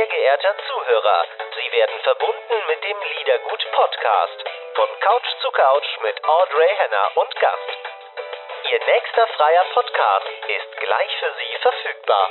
Sehr geehrter Zuhörer, Sie werden verbunden mit dem Liedergut Podcast von Couch zu Couch mit Audrey Henner und Gast. Ihr nächster freier Podcast ist gleich für Sie verfügbar.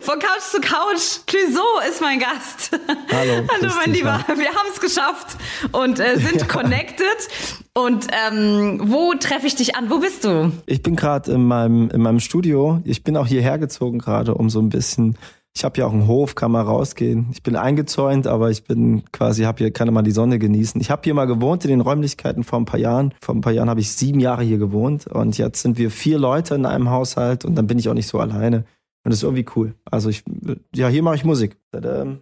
Von Couch zu Couch, Clouseau ist mein Gast. Hallo. Hallo, mein Lieber. Wir haben es geschafft und äh, sind ja. connected. Und ähm, wo treffe ich dich an? Wo bist du? Ich bin gerade in meinem, in meinem Studio. Ich bin auch hierher gezogen gerade, um so ein bisschen ich habe ja auch einen Hof, kann mal rausgehen. Ich bin eingezäunt, aber ich bin quasi, habe hier, kann mal die Sonne genießen. Ich habe hier mal gewohnt in den Räumlichkeiten vor ein paar Jahren. Vor ein paar Jahren habe ich sieben Jahre hier gewohnt und jetzt sind wir vier Leute in einem Haushalt und dann bin ich auch nicht so alleine. Und das ist irgendwie cool. Also ich, ja, hier mache ich Musik.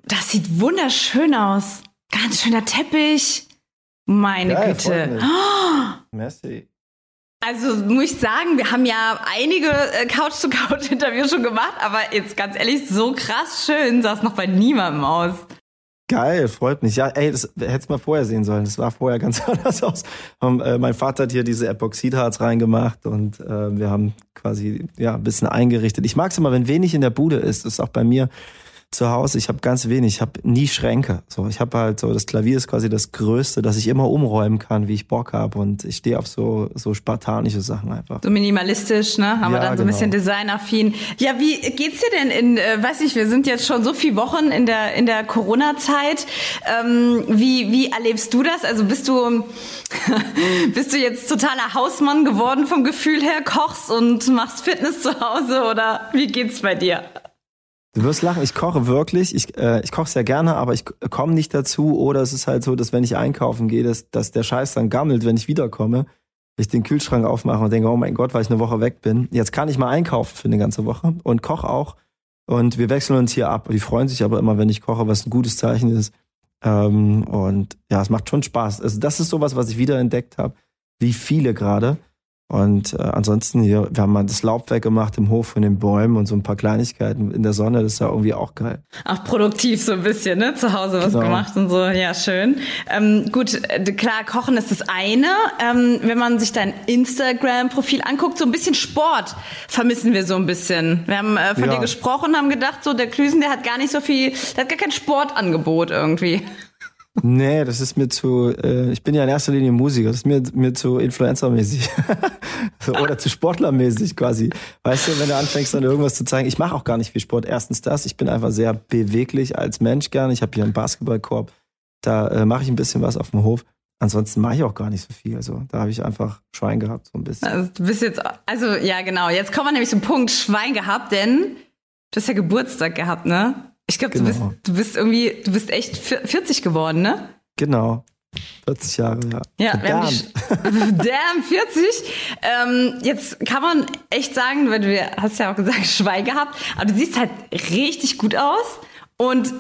Das sieht wunderschön aus. Ganz schöner Teppich. Meine Geil, Güte. Oh. Merci. Also muss ich sagen, wir haben ja einige äh, Couch-to-Couch-Interviews schon gemacht, aber jetzt ganz ehrlich, so krass schön sah es noch bei niemandem aus. Geil, freut mich. Ja, ey, das hättest mal vorher sehen sollen. Das war vorher ganz anders aus. Um, äh, mein Vater hat hier diese Epoxidharz reingemacht und äh, wir haben quasi ja ein bisschen eingerichtet. Ich mag es immer, wenn wenig in der Bude ist. Das ist auch bei mir zu Hause, ich habe ganz wenig, ich habe nie Schränke. So, ich habe halt so, das Klavier ist quasi das Größte, dass ich immer umräumen kann, wie ich Bock habe. Und ich stehe auf so, so spartanische Sachen einfach. So minimalistisch, ne? Haben ja, wir dann so ein genau. bisschen designaffin. Ja, wie geht's dir denn in, äh, weiß ich, wir sind jetzt schon so viele Wochen in der, in der Corona-Zeit. Ähm, wie, wie erlebst du das? Also bist du, bist du jetzt totaler Hausmann geworden vom Gefühl her, kochst und machst Fitness zu Hause oder wie geht's bei dir? Du wirst lachen, ich koche wirklich. Ich, äh, ich koche sehr gerne, aber ich komme nicht dazu. Oder es ist halt so, dass wenn ich einkaufen gehe, dass, dass der Scheiß dann gammelt, wenn ich wiederkomme. Ich den Kühlschrank aufmache und denke, oh mein Gott, weil ich eine Woche weg bin. Jetzt kann ich mal einkaufen für eine ganze Woche und koche auch. Und wir wechseln uns hier ab. Die freuen sich aber immer, wenn ich koche, was ein gutes Zeichen ist. Ähm, und ja, es macht schon Spaß. Also das ist sowas, was ich wiederentdeckt habe, wie viele gerade. Und äh, ansonsten hier, wir haben mal das Laub weggemacht im Hof von den Bäumen und so ein paar Kleinigkeiten in der Sonne, das ist ja irgendwie auch geil. Auch produktiv so ein bisschen, ne? Zu Hause was genau. gemacht und so, ja, schön. Ähm, gut, äh, klar, Kochen ist das eine. Ähm, wenn man sich dein Instagram-Profil anguckt, so ein bisschen Sport vermissen wir so ein bisschen. Wir haben äh, von ja. dir gesprochen, haben gedacht, so der Klüsen, der hat gar nicht so viel, der hat gar kein Sportangebot irgendwie. Nee, das ist mir zu, äh, ich bin ja in erster Linie Musiker, das ist mir, mir zu Influencer-mäßig. Oder zu Sportler-mäßig quasi. Weißt du, wenn du anfängst dann irgendwas zu zeigen, ich mache auch gar nicht viel Sport. Erstens das, ich bin einfach sehr beweglich als Mensch gerne. Ich habe hier einen Basketballkorb, da äh, mache ich ein bisschen was auf dem Hof. Ansonsten mache ich auch gar nicht so viel. Also da habe ich einfach Schwein gehabt, so ein bisschen. Also, du bist jetzt, also ja genau, jetzt kommen wir nämlich zum Punkt Schwein gehabt, denn du hast ja Geburtstag gehabt, ne? Ich glaube, genau. du, bist, du bist irgendwie, du bist echt 40 geworden, ne? Genau. 40 Jahre, ja. Ja, damn. damn, 40. Ähm, jetzt kann man echt sagen, weil du hast ja auch gesagt, Schwein gehabt, aber du siehst halt richtig gut aus. Und,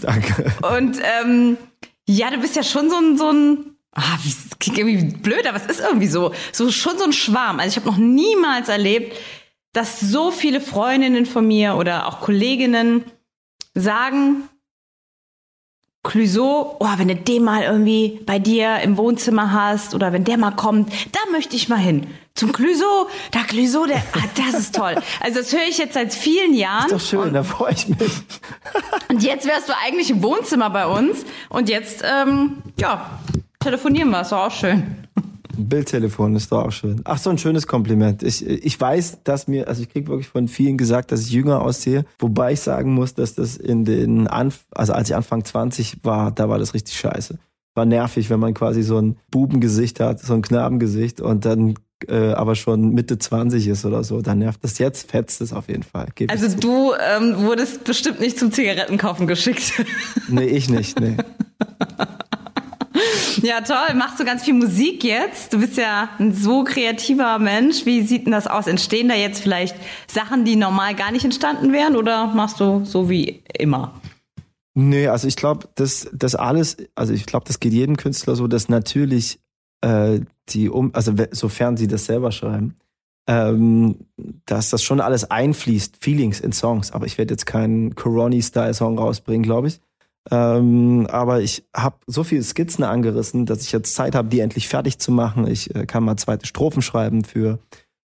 Danke. Und ähm, ja, du bist ja schon so ein, so ein Ah, wie, das klingt irgendwie blöd, aber es ist irgendwie so, so schon so ein Schwarm. Also ich habe noch niemals erlebt, dass so viele Freundinnen von mir oder auch Kolleginnen sagen, Clouseau, oh, wenn du den mal irgendwie bei dir im Wohnzimmer hast oder wenn der mal kommt, da möchte ich mal hin. Zum Clouseau, da Clouseau, der, ah, das ist toll. Also das höre ich jetzt seit vielen Jahren. Ist doch schön, da freue ich mich. und jetzt wärst du eigentlich im Wohnzimmer bei uns und jetzt, ähm, ja, telefonieren wir, ist doch auch schön. Bildtelefon ist doch auch schön. Ach, so ein schönes Kompliment. Ich, ich weiß, dass mir, also ich kriege wirklich von vielen gesagt, dass ich jünger aussehe. Wobei ich sagen muss, dass das in den, Anf also als ich Anfang 20 war, da war das richtig scheiße. War nervig, wenn man quasi so ein Bubengesicht hat, so ein Knabengesicht und dann äh, aber schon Mitte 20 ist oder so, dann nervt das jetzt, fetzt es auf jeden Fall. Geb also du ähm, wurdest bestimmt nicht zum Zigarettenkaufen geschickt. Nee, ich nicht, nee. Ja, toll. Machst du ganz viel Musik jetzt? Du bist ja ein so kreativer Mensch. Wie sieht denn das aus? Entstehen da jetzt vielleicht Sachen, die normal gar nicht entstanden wären oder machst du so wie immer? Nee, also ich glaube, das, das alles, also ich glaube, das geht jedem Künstler so, dass natürlich äh, die um, also sofern sie das selber schreiben, ähm, dass das schon alles einfließt, Feelings in Songs. Aber ich werde jetzt keinen Coroni-Style-Song rausbringen, glaube ich. Ähm, aber ich habe so viele Skizzen angerissen, dass ich jetzt Zeit habe, die endlich fertig zu machen. Ich äh, kann mal zweite Strophen schreiben für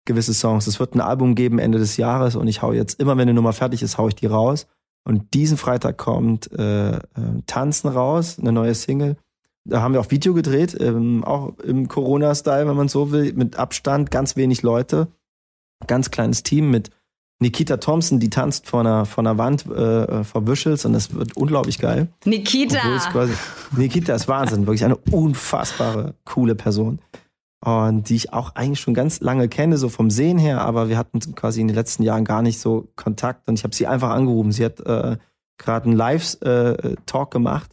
gewisse Songs. Es wird ein Album geben Ende des Jahres und ich hau jetzt immer, wenn eine Nummer fertig ist, hau ich die raus. Und diesen Freitag kommt äh, äh, Tanzen raus, eine neue Single. Da haben wir auch Video gedreht, ähm, auch im Corona-Style, wenn man so will, mit Abstand, ganz wenig Leute, ganz kleines Team mit Nikita Thompson, die tanzt vor einer, vor einer Wand äh, äh vor Visuals und das wird unglaublich geil. Nikita! Quasi, Nikita ist Wahnsinn, wirklich eine unfassbare, coole Person. Und die ich auch eigentlich schon ganz lange kenne, so vom Sehen her, aber wir hatten quasi in den letzten Jahren gar nicht so Kontakt und ich habe sie einfach angerufen. Sie hat äh, gerade einen Live-Talk äh, gemacht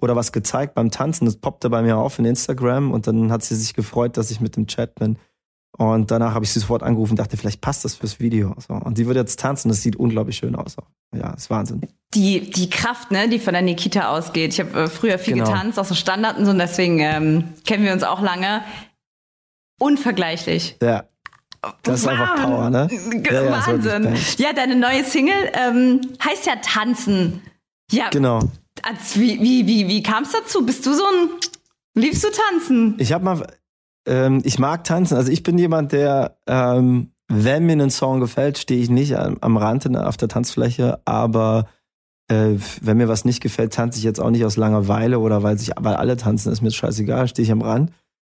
oder was gezeigt beim Tanzen. Das poppte bei mir auf in Instagram und dann hat sie sich gefreut, dass ich mit dem Chat bin. Und danach habe ich sie sofort angerufen und dachte, vielleicht passt das fürs Video. So. Und sie wird jetzt tanzen, das sieht unglaublich schön aus. Ja, ist Wahnsinn. Die, die Kraft, ne, die von der Nikita ausgeht. Ich habe äh, früher viel genau. getanzt, auch so Standard und so, und deswegen ähm, kennen wir uns auch lange. Unvergleichlich. Ja. Das ist wow. einfach Power, ne? Ja, Wahnsinn. Ja, ja, deine neue Single ähm, heißt ja Tanzen. Ja. Genau. Als, wie wie, wie, wie kam es dazu? Bist du so ein. Liebst du tanzen? Ich habe mal ähm, ich mag tanzen. Also ich bin jemand, der, ähm, wenn mir ein Song gefällt, stehe ich nicht am, am Rand auf der Tanzfläche, aber äh, wenn mir was nicht gefällt, tanze ich jetzt auch nicht aus Langeweile oder weil sich, weil alle tanzen, ist mir scheißegal, stehe ich am Rand.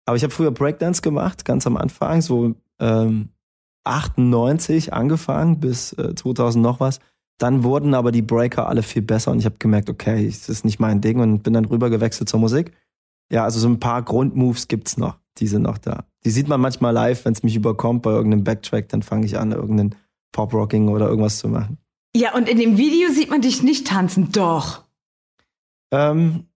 Aber ich habe früher Breakdance gemacht, ganz am Anfang, so ähm, 98 angefangen bis äh, 2000 noch was. Dann wurden aber die Breaker alle viel besser und ich habe gemerkt, okay, das ist nicht mein Ding und bin dann rüber gewechselt zur Musik. Ja, also so ein paar Grundmoves gibt's noch die sind noch da. Die sieht man manchmal live, wenn es mich überkommt bei irgendeinem Backtrack, dann fange ich an, irgendeinen Pop-Rocking oder irgendwas zu machen. Ja, und in dem Video sieht man dich nicht tanzen, doch. Ähm,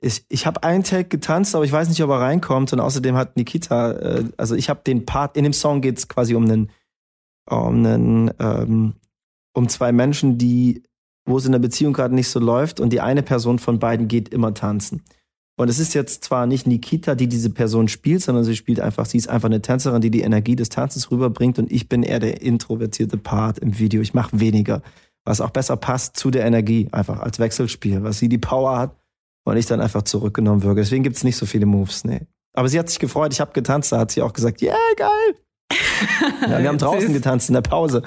ich ich habe einen Tag getanzt, aber ich weiß nicht, ob er reinkommt. Und außerdem hat Nikita, äh, also ich habe den Part, in dem Song geht es quasi um einen, um einen, ähm, um zwei Menschen, die, wo es in der Beziehung gerade nicht so läuft und die eine Person von beiden geht immer tanzen. Und es ist jetzt zwar nicht Nikita, die diese Person spielt, sondern sie spielt einfach, sie ist einfach eine Tänzerin, die die Energie des Tanzens rüberbringt und ich bin eher der introvertierte Part im Video. Ich mache weniger, was auch besser passt zu der Energie, einfach als Wechselspiel, was sie die Power hat und ich dann einfach zurückgenommen wirke. Deswegen gibt's nicht so viele Moves, nee. Aber sie hat sich gefreut, ich habe getanzt, da hat sie auch gesagt, yeah, geil. ja, wir haben draußen getanzt in der Pause.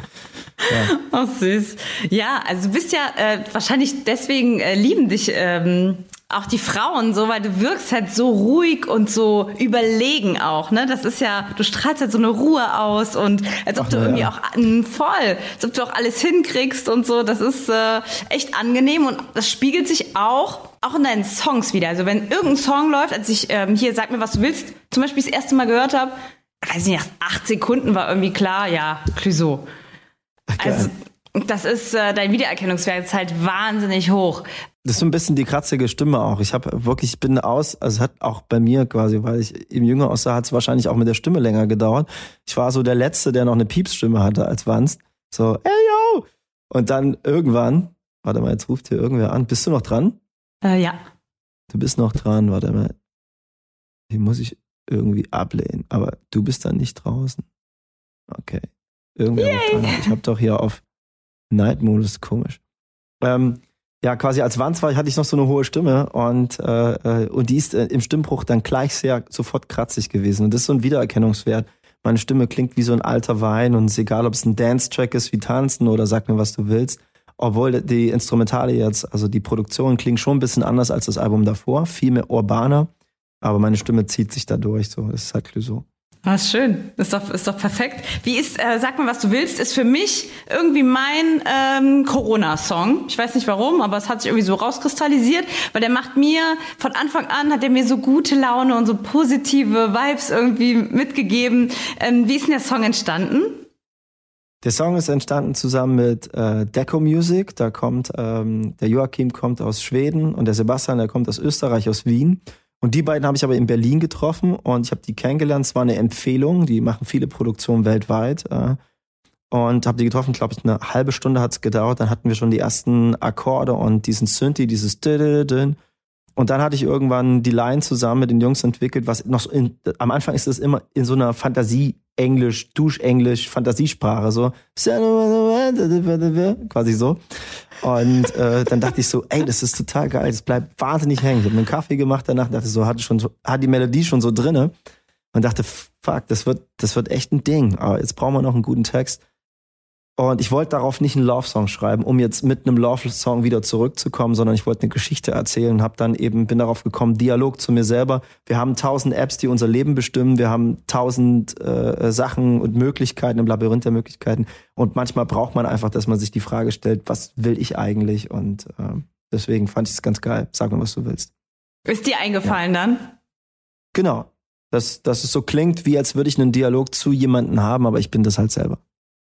Ja. Oh, süß. Ja, also du bist ja äh, wahrscheinlich deswegen äh, lieben dich ähm, auch die Frauen so, weil du wirkst halt so ruhig und so überlegen auch, ne? Das ist ja, du strahlst halt so eine Ruhe aus und als ob Ach, du irgendwie ja. auch m, voll, als ob du auch alles hinkriegst und so. Das ist äh, echt angenehm und das spiegelt sich auch auch in deinen Songs wieder. Also wenn irgendein Song läuft, als ich ähm, hier sag mir, was du willst, zum Beispiel das erste Mal gehört habe, weiß nicht, nach acht Sekunden war irgendwie klar, ja, Clouseau. Also das ist, äh, dein Wiedererkennungswert ist halt wahnsinnig hoch. Das ist so ein bisschen die kratzige Stimme auch. Ich habe wirklich, ich bin aus, also es hat auch bei mir quasi, weil ich eben jünger aussah, hat es wahrscheinlich auch mit der Stimme länger gedauert. Ich war so der Letzte, der noch eine Piepsstimme hatte als Wanst. So, ey yo! Und dann irgendwann, warte mal, jetzt ruft hier irgendwer an. Bist du noch dran? Äh, ja. Du bist noch dran, warte mal. Die muss ich irgendwie ablehnen. Aber du bist dann nicht draußen. Okay. Irgendwer ruft an. Ich habe doch hier auf Night-Modus, komisch. Ähm, ja, quasi als Wanz war, hatte ich noch so eine hohe Stimme und, äh, äh, und die ist äh, im Stimmbruch dann gleich sehr sofort kratzig gewesen. Und das ist so ein Wiedererkennungswert. Meine Stimme klingt wie so ein alter Wein und es ist egal, ob es ein Dance-Track ist wie Tanzen oder sag mir, was du willst. Obwohl die Instrumentale jetzt, also die Produktion klingt schon ein bisschen anders als das Album davor, viel mehr urbaner, aber meine Stimme zieht sich da durch, so. Das ist halt so. Ah, schön. Ist doch, ist doch perfekt. Wie ist, äh, sag mal, was du willst, ist für mich irgendwie mein ähm, Corona-Song. Ich weiß nicht warum, aber es hat sich irgendwie so rauskristallisiert, weil der macht mir, von Anfang an hat er mir so gute Laune und so positive Vibes irgendwie mitgegeben. Ähm, wie ist denn der Song entstanden? Der Song ist entstanden zusammen mit äh, Deco Music. Da kommt, ähm, der Joachim kommt aus Schweden und der Sebastian, der kommt aus Österreich, aus Wien. Und die beiden habe ich aber in Berlin getroffen und ich habe die kennengelernt. Es war eine Empfehlung, die machen viele Produktionen weltweit. Äh, und habe die getroffen, glaube ich, eine halbe Stunde hat es gedauert. Dann hatten wir schon die ersten Akkorde und diesen Synthi, dieses und dann hatte ich irgendwann die Line zusammen mit den Jungs entwickelt, was noch so in, am Anfang ist es immer in so einer Fantasie Englisch, Duschenglisch, Fantasiesprache so quasi so. Und äh, dann dachte ich so, ey, das ist total geil, das bleibt wahnsinnig hängen. Ich habe mir einen Kaffee gemacht danach, dachte so, hatte schon so, hat die Melodie schon so drinne. und dachte, fuck, das wird, das wird echt ein Ding. Aber jetzt brauchen wir noch einen guten Text. Und ich wollte darauf nicht einen Love-Song schreiben, um jetzt mit einem Love-Song wieder zurückzukommen, sondern ich wollte eine Geschichte erzählen, habe dann eben, bin darauf gekommen, Dialog zu mir selber. Wir haben tausend Apps, die unser Leben bestimmen. Wir haben tausend äh, Sachen und Möglichkeiten im Labyrinth der Möglichkeiten. Und manchmal braucht man einfach, dass man sich die Frage stellt, was will ich eigentlich? Und äh, deswegen fand ich es ganz geil. Sag mir, was du willst. Ist dir eingefallen ja. dann? Genau. Dass, dass es so klingt, wie als würde ich einen Dialog zu jemandem haben, aber ich bin das halt selber.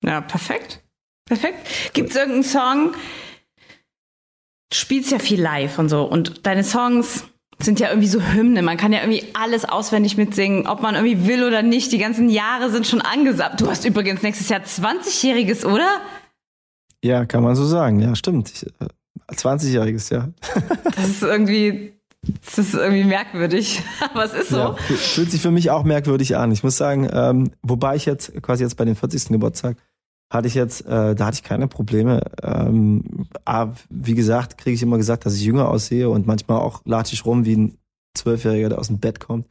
Ja, perfekt. Perfekt. Gibt es irgendeinen Song? Du spielst ja viel live und so. Und deine Songs sind ja irgendwie so Hymne. Man kann ja irgendwie alles auswendig mitsingen, ob man irgendwie will oder nicht. Die ganzen Jahre sind schon angesagt. Du hast übrigens nächstes Jahr 20-Jähriges, oder? Ja, kann man so sagen. Ja, stimmt. 20-Jähriges, äh, ja. das ist irgendwie, das ist irgendwie merkwürdig. Aber es ist so. Ja, fühlt sich für mich auch merkwürdig an. Ich muss sagen, ähm, wobei ich jetzt quasi jetzt bei den 40. Geburtstag hatte ich jetzt, äh, da hatte ich keine Probleme. Ähm, aber wie gesagt, kriege ich immer gesagt, dass ich jünger aussehe und manchmal auch latsch ich rum wie ein Zwölfjähriger, der aus dem Bett kommt.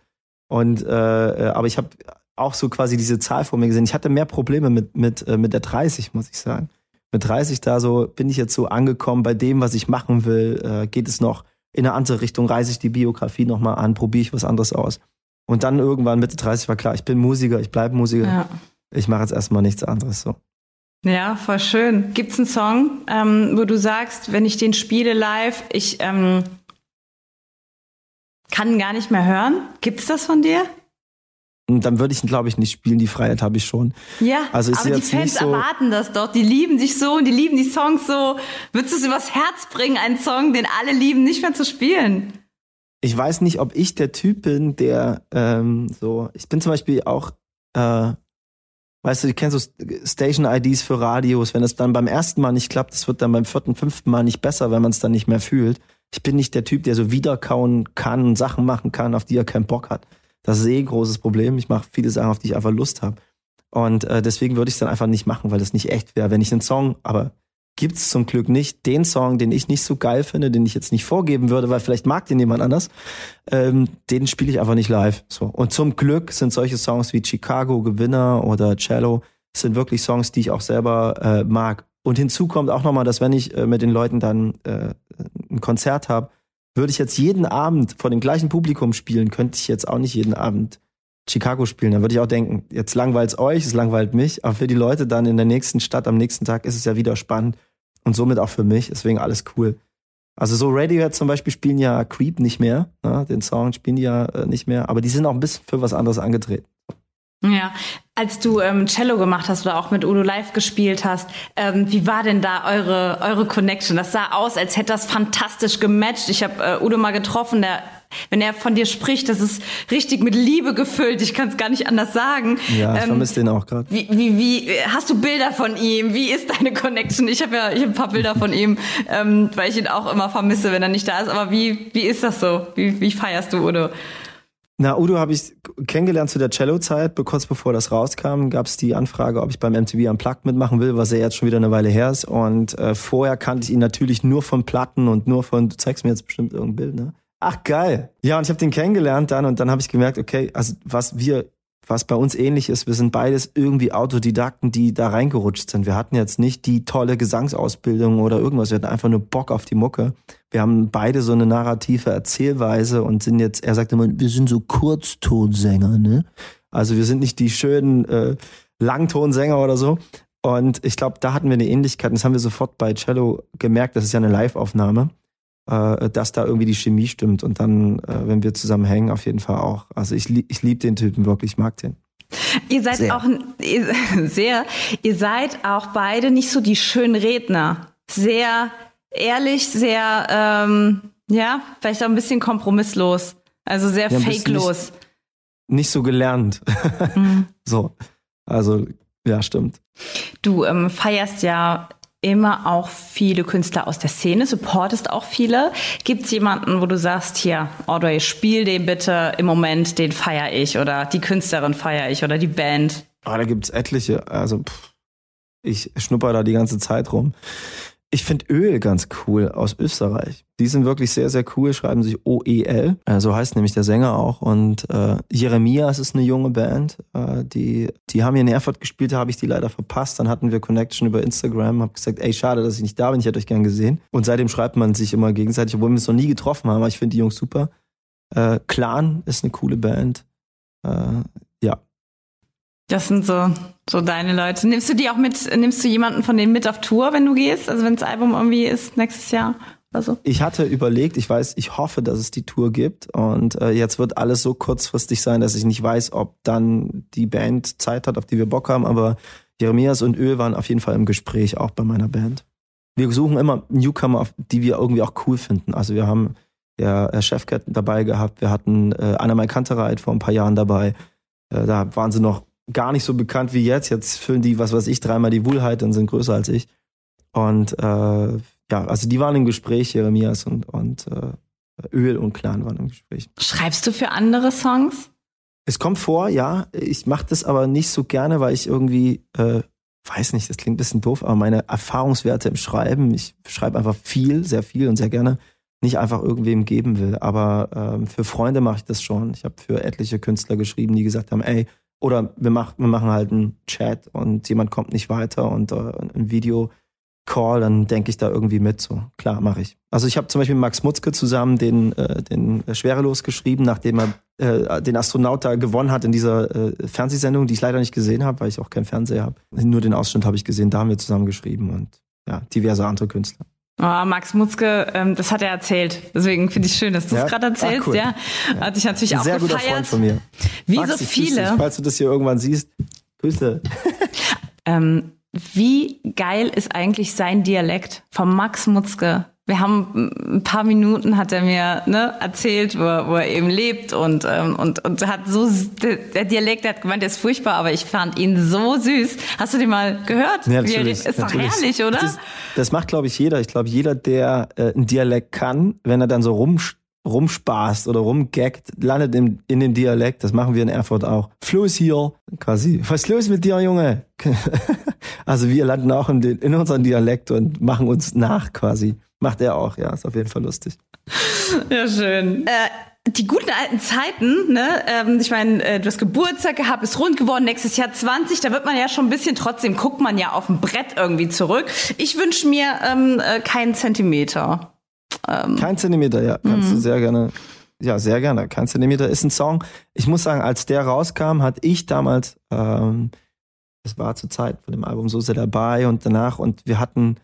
Und äh, äh aber ich habe auch so quasi diese Zahl vor mir gesehen. Ich hatte mehr Probleme mit mit äh, mit der 30, muss ich sagen. Mit 30 da so bin ich jetzt so angekommen bei dem, was ich machen will. Äh, geht es noch in eine andere Richtung? Reise ich die Biografie nochmal an? Probiere ich was anderes aus? Und dann irgendwann Mitte 30 war klar, ich bin Musiker, ich bleibe Musiker. Ja. Ich mache jetzt erstmal nichts anderes so. Ja, voll schön. Gibt's einen Song, ähm, wo du sagst, wenn ich den spiele live, ich ähm, kann gar nicht mehr hören? Gibt's das von dir? Dann würde ich, glaube ich, nicht spielen. Die Freiheit habe ich schon. Ja, also aber die Fans so erwarten das doch. Die lieben dich so und die lieben die Songs so. Würdest du es übers Herz bringen, einen Song, den alle lieben, nicht mehr zu spielen? Ich weiß nicht, ob ich der Typ bin, der ähm, so. Ich bin zum Beispiel auch äh, Weißt du, ich kenne so Station-IDs für Radios. Wenn es dann beim ersten Mal nicht klappt, es wird dann beim vierten, fünften Mal nicht besser, wenn man es dann nicht mehr fühlt. Ich bin nicht der Typ, der so wiederkauen kann, Sachen machen kann, auf die er keinen Bock hat. Das ist eh ein großes Problem. Ich mache viele Sachen, auf die ich einfach Lust habe. Und äh, deswegen würde ich es dann einfach nicht machen, weil das nicht echt wäre. Wenn ich einen Song, aber gibt es zum Glück nicht den Song, den ich nicht so geil finde, den ich jetzt nicht vorgeben würde, weil vielleicht mag den jemand anders, ähm, den spiele ich einfach nicht live. So. Und zum Glück sind solche Songs wie Chicago, Gewinner oder Cello, sind wirklich Songs, die ich auch selber äh, mag. Und hinzu kommt auch nochmal, dass wenn ich äh, mit den Leuten dann äh, ein Konzert habe, würde ich jetzt jeden Abend vor dem gleichen Publikum spielen, könnte ich jetzt auch nicht jeden Abend Chicago spielen. Dann würde ich auch denken, jetzt langweilt es euch, es langweilt mich, aber für die Leute dann in der nächsten Stadt am nächsten Tag ist es ja wieder spannend und somit auch für mich. Deswegen alles cool. Also so Radiohead zum Beispiel spielen ja Creep nicht mehr, ne? den Song spielen die ja äh, nicht mehr, aber die sind auch ein bisschen für was anderes angetreten. Ja, als du ähm, Cello gemacht hast oder auch mit Udo live gespielt hast, ähm, wie war denn da eure eure Connection? Das sah aus, als hätte das fantastisch gematcht. Ich habe äh, Udo mal getroffen, der wenn er von dir spricht, das ist richtig mit Liebe gefüllt. Ich kann es gar nicht anders sagen. Ja, ich ähm, vermisse den auch gerade. Wie, wie, wie, hast du Bilder von ihm? Wie ist deine Connection? Ich habe ja ich hab ein paar Bilder von ihm, ähm, weil ich ihn auch immer vermisse, wenn er nicht da ist. Aber wie, wie ist das so? Wie, wie feierst du Udo? Na, Udo habe ich kennengelernt zu der Cello-Zeit. Kurz bevor das rauskam, gab es die Anfrage, ob ich beim MTV Unplugged mitmachen will, was ja jetzt schon wieder eine Weile her ist. Und äh, vorher kannte ich ihn natürlich nur von Platten und nur von, du zeigst mir jetzt bestimmt irgendein Bild, ne? Ach geil. Ja, und ich habe den kennengelernt dann und dann habe ich gemerkt, okay, also was wir was bei uns ähnlich ist, wir sind beides irgendwie Autodidakten, die da reingerutscht sind. Wir hatten jetzt nicht die tolle Gesangsausbildung oder irgendwas, wir hatten einfach nur Bock auf die Mucke. Wir haben beide so eine narrative Erzählweise und sind jetzt, er sagt immer, wir sind so Kurztonsänger, ne? Also wir sind nicht die schönen äh, Langtonsänger oder so. Und ich glaube, da hatten wir eine Ähnlichkeit. Das haben wir sofort bei Cello gemerkt, das ist ja eine Live-Aufnahme dass da irgendwie die Chemie stimmt. Und dann, äh, wenn wir zusammen hängen, auf jeden Fall auch. Also ich, ich liebe den Typen wirklich, ich mag den. Ihr seid sehr. auch ihr, sehr, ihr seid auch beide nicht so die schönen Redner. Sehr ehrlich, sehr, ähm, ja, vielleicht auch ein bisschen kompromisslos. Also sehr ja, fakelos. Nicht, nicht, so gelernt. Mhm. so. Also, ja, stimmt. Du ähm, feierst ja immer auch viele Künstler aus der Szene, supportest auch viele. Gibt es jemanden, wo du sagst, hier, Audrey, spiel den bitte im Moment, den feiere ich oder die Künstlerin feiere ich oder die Band? Ah, da gibt's etliche. Also pff, ich schnupper da die ganze Zeit rum. Ich finde Öl ganz cool aus Österreich. Die sind wirklich sehr, sehr cool, schreiben sich O-E-L. Äh, so heißt nämlich der Sänger auch. Und äh, Jeremias ist eine junge Band. Äh, die, die haben hier in Erfurt gespielt, da habe ich die leider verpasst. Dann hatten wir Connection über Instagram, habe gesagt, ey, schade, dass ich nicht da bin, ich hätte euch gern gesehen. Und seitdem schreibt man sich immer gegenseitig, obwohl wir uns noch nie getroffen haben, aber ich finde die Jungs super. Äh, Clan ist eine coole Band. Äh, ja, das sind so, so deine Leute. Nimmst du die auch mit, nimmst du jemanden von denen mit auf Tour, wenn du gehst? Also wenn das Album irgendwie ist nächstes Jahr oder so? Ich hatte überlegt, ich weiß, ich hoffe, dass es die Tour gibt. Und äh, jetzt wird alles so kurzfristig sein, dass ich nicht weiß, ob dann die Band Zeit hat, auf die wir Bock haben. Aber Jeremias und Öl waren auf jeden Fall im Gespräch, auch bei meiner Band. Wir suchen immer Newcomer, die wir irgendwie auch cool finden. Also wir haben ja Chefcat dabei gehabt, wir hatten äh, Anna Kantereit vor ein paar Jahren dabei. Äh, da waren sie noch gar nicht so bekannt wie jetzt. Jetzt füllen die, was weiß ich, dreimal die Wohlheit und sind größer als ich. Und äh, ja, also die waren im Gespräch, Jeremias und, und äh, Öl und Clan waren im Gespräch. Schreibst du für andere Songs? Es kommt vor, ja. Ich mache das aber nicht so gerne, weil ich irgendwie, äh, weiß nicht, das klingt ein bisschen doof, aber meine Erfahrungswerte im Schreiben, ich schreibe einfach viel, sehr viel und sehr gerne, nicht einfach irgendwem geben will. Aber ähm, für Freunde mache ich das schon. Ich habe für etliche Künstler geschrieben, die gesagt haben, ey, oder wir, mach, wir machen halt einen Chat und jemand kommt nicht weiter und äh, ein Video-Call, dann denke ich da irgendwie mit. So, klar, mache ich. Also ich habe zum Beispiel mit Max Mutzke zusammen den, äh, den Schwerelos geschrieben, nachdem er äh, den Astronaut da gewonnen hat in dieser äh, Fernsehsendung, die ich leider nicht gesehen habe, weil ich auch keinen Fernseher habe. Nur den Ausschnitt habe ich gesehen, da haben wir zusammen geschrieben und ja, diverse andere Künstler. Oh, Max Mutzke, ähm, das hat er erzählt. Deswegen finde ich schön, dass du es ja? gerade erzählst. Ach, cool. Ja, hatte ich natürlich auch sehr gefeiert. Guter Freund von mir. Wie Max, so viele. falls du das hier irgendwann siehst, Grüße. ähm, wie geil ist eigentlich sein Dialekt vom Max Mutzke? Wir haben ein paar Minuten hat er mir ne, erzählt, wo er, wo er eben lebt und ähm, und und hat so der, Dialekt, der hat gemeint, der ist furchtbar, aber ich fand ihn so süß. Hast du den mal gehört? Ja, natürlich, ist natürlich. doch herrlich, oder? Das, das macht, glaube ich, jeder. Ich glaube, jeder, der äh, einen Dialekt kann, wenn er dann so rum rumspaßt oder rumgaggt, landet in, in dem Dialekt. Das machen wir in Erfurt auch. Flo ist hier, quasi. Was ist los mit dir, Junge? also wir landen auch in, den, in unserem Dialekt und machen uns nach, quasi. Macht er auch, ja, ist auf jeden Fall lustig. Ja, schön. Äh, die guten alten Zeiten, ne? Ähm, ich meine, äh, du hast Geburtstag gehabt, bist rund geworden, nächstes Jahr 20, da wird man ja schon ein bisschen, trotzdem guckt man ja auf dem Brett irgendwie zurück. Ich wünsche mir ähm, äh, keinen Zentimeter. Ähm. Kein Zentimeter, ja, kannst mhm. du sehr gerne. Ja, sehr gerne. Kein Zentimeter ist ein Song. Ich muss sagen, als der rauskam, hatte ich damals, ähm, das war zur Zeit von dem Album so sehr dabei und danach und wir hatten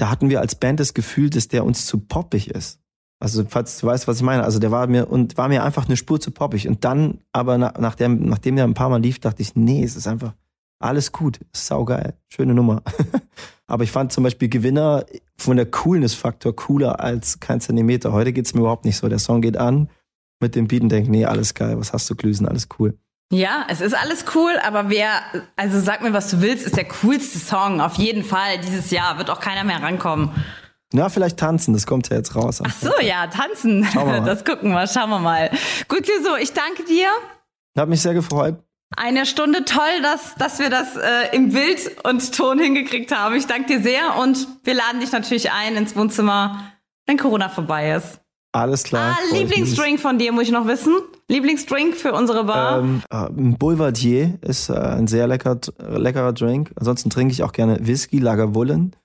da hatten wir als Band das Gefühl, dass der uns zu poppig ist. Also, falls du weißt, was ich meine. Also, der war mir, und war mir einfach eine Spur zu poppig. Und dann, aber nach, nachdem, nachdem der ein paar Mal lief, dachte ich, nee, es ist einfach alles gut. Saugeil. Schöne Nummer. aber ich fand zum Beispiel Gewinner von der Coolness-Faktor cooler als kein Zentimeter. Heute geht's mir überhaupt nicht so. Der Song geht an mit dem Beat und denkt, nee, alles geil. Was hast du Glüsen? Alles cool. Ja, es ist alles cool, aber wer, also sag mir, was du willst, ist der coolste Song. Auf jeden Fall dieses Jahr wird auch keiner mehr rankommen. Na, vielleicht tanzen, das kommt ja jetzt raus. Ach so, ja, tanzen. Das gucken wir, schauen wir mal. Gut, so, ich danke dir. Hat mich sehr gefreut. Eine Stunde toll, dass, dass wir das äh, im Bild und Ton hingekriegt haben. Ich danke dir sehr und wir laden dich natürlich ein ins Wohnzimmer, wenn Corona vorbei ist. Alles klar. Ah, Lieblingsdrink von dir muss ich noch wissen. Lieblingsdrink für unsere Bar? Ähm, äh, Boulevardier ist äh, ein sehr lecker, leckerer Drink. Ansonsten trinke ich auch gerne Whisky, Lagerwullen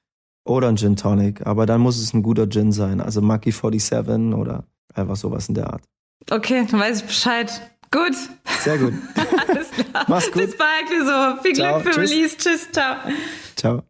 oder ein Gin Tonic. Aber dann muss es ein guter Gin sein. Also Monkey 47 oder einfach sowas in der Art. Okay, dann weiß ich Bescheid. Gut. Sehr gut. Alles klar. Mach's gut. Bis bald, so. Viel Glück für Tschüss. Release. Tschüss, ciao. Ciao.